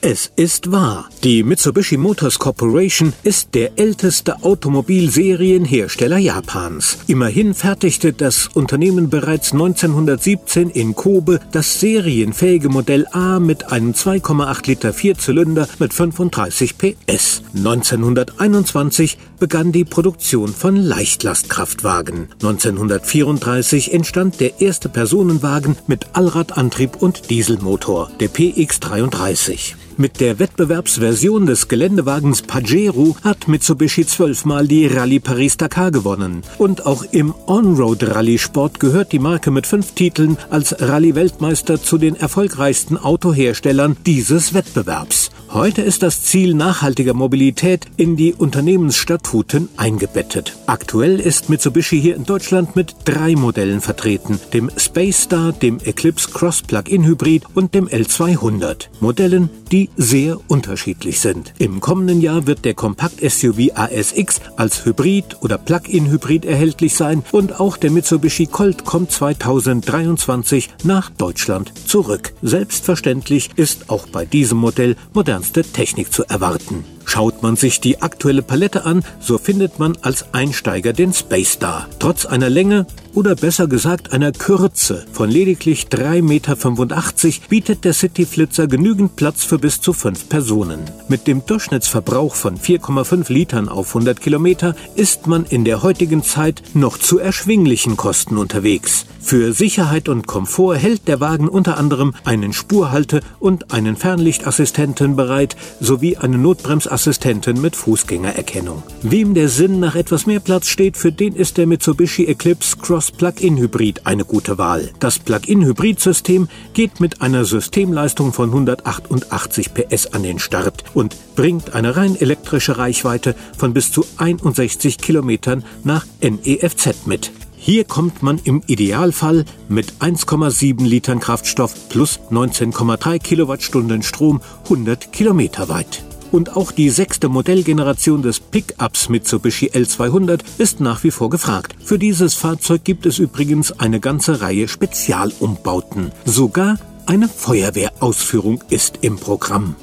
Es ist wahr. Die Mitsubishi Motors Corporation ist der älteste Automobilserienhersteller Japans. Immerhin fertigte das Unternehmen bereits 1917 in Kobe das serienfähige Modell A mit einem 2,8 Liter Vierzylinder mit 35 PS. 1921 begann die Produktion von Leichtlastkraftwagen. 1934 entstand der erste Personenwagen mit Allradantrieb und Dieselmotor, der PX33. Mit der Wettbewerbsversion des Geländewagens Pajero hat Mitsubishi zwölfmal die Rallye Paris-Dakar gewonnen. Und auch im On-Road-Rallye-Sport gehört die Marke mit fünf Titeln als Rallye-Weltmeister zu den erfolgreichsten Autoherstellern dieses Wettbewerbs. Heute ist das Ziel nachhaltiger Mobilität in die Unternehmensstatuten eingebettet. Aktuell ist Mitsubishi hier in Deutschland mit drei Modellen vertreten, dem Space Star, dem Eclipse Cross Plug-in Hybrid und dem L200. Modellen, die sehr unterschiedlich sind. Im kommenden Jahr wird der Kompakt-SUV ASX als Hybrid oder Plug-in Hybrid erhältlich sein und auch der Mitsubishi Colt kommt 2023 nach Deutschland zurück. Selbstverständlich ist auch bei diesem Modell modern modernste Technik zu erwarten. Schaut man sich die aktuelle Palette an, so findet man als Einsteiger den Space Star. Trotz einer Länge oder besser gesagt einer Kürze von lediglich 3,85 Meter bietet der City Flitzer genügend Platz für bis zu fünf Personen. Mit dem Durchschnittsverbrauch von 4,5 Litern auf 100 Kilometer ist man in der heutigen Zeit noch zu erschwinglichen Kosten unterwegs. Für Sicherheit und Komfort hält der Wagen unter anderem einen Spurhalte- und einen Fernlichtassistenten bereit sowie eine Notbremsassistentin Assistentin mit Fußgängererkennung. Wem der Sinn nach etwas mehr Platz steht, für den ist der Mitsubishi Eclipse Cross Plug-in Hybrid eine gute Wahl. Das Plug-in Hybrid-System geht mit einer Systemleistung von 188 PS an den Start und bringt eine rein elektrische Reichweite von bis zu 61 Kilometern nach NEFZ mit. Hier kommt man im Idealfall mit 1,7 Litern Kraftstoff plus 19,3 Kilowattstunden Strom 100 Kilometer weit. Und auch die sechste Modellgeneration des Pickups Mitsubishi L200 ist nach wie vor gefragt. Für dieses Fahrzeug gibt es übrigens eine ganze Reihe Spezialumbauten. Sogar eine Feuerwehrausführung ist im Programm.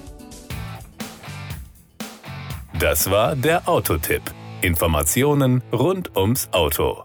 Das war der Autotipp. Informationen rund ums Auto.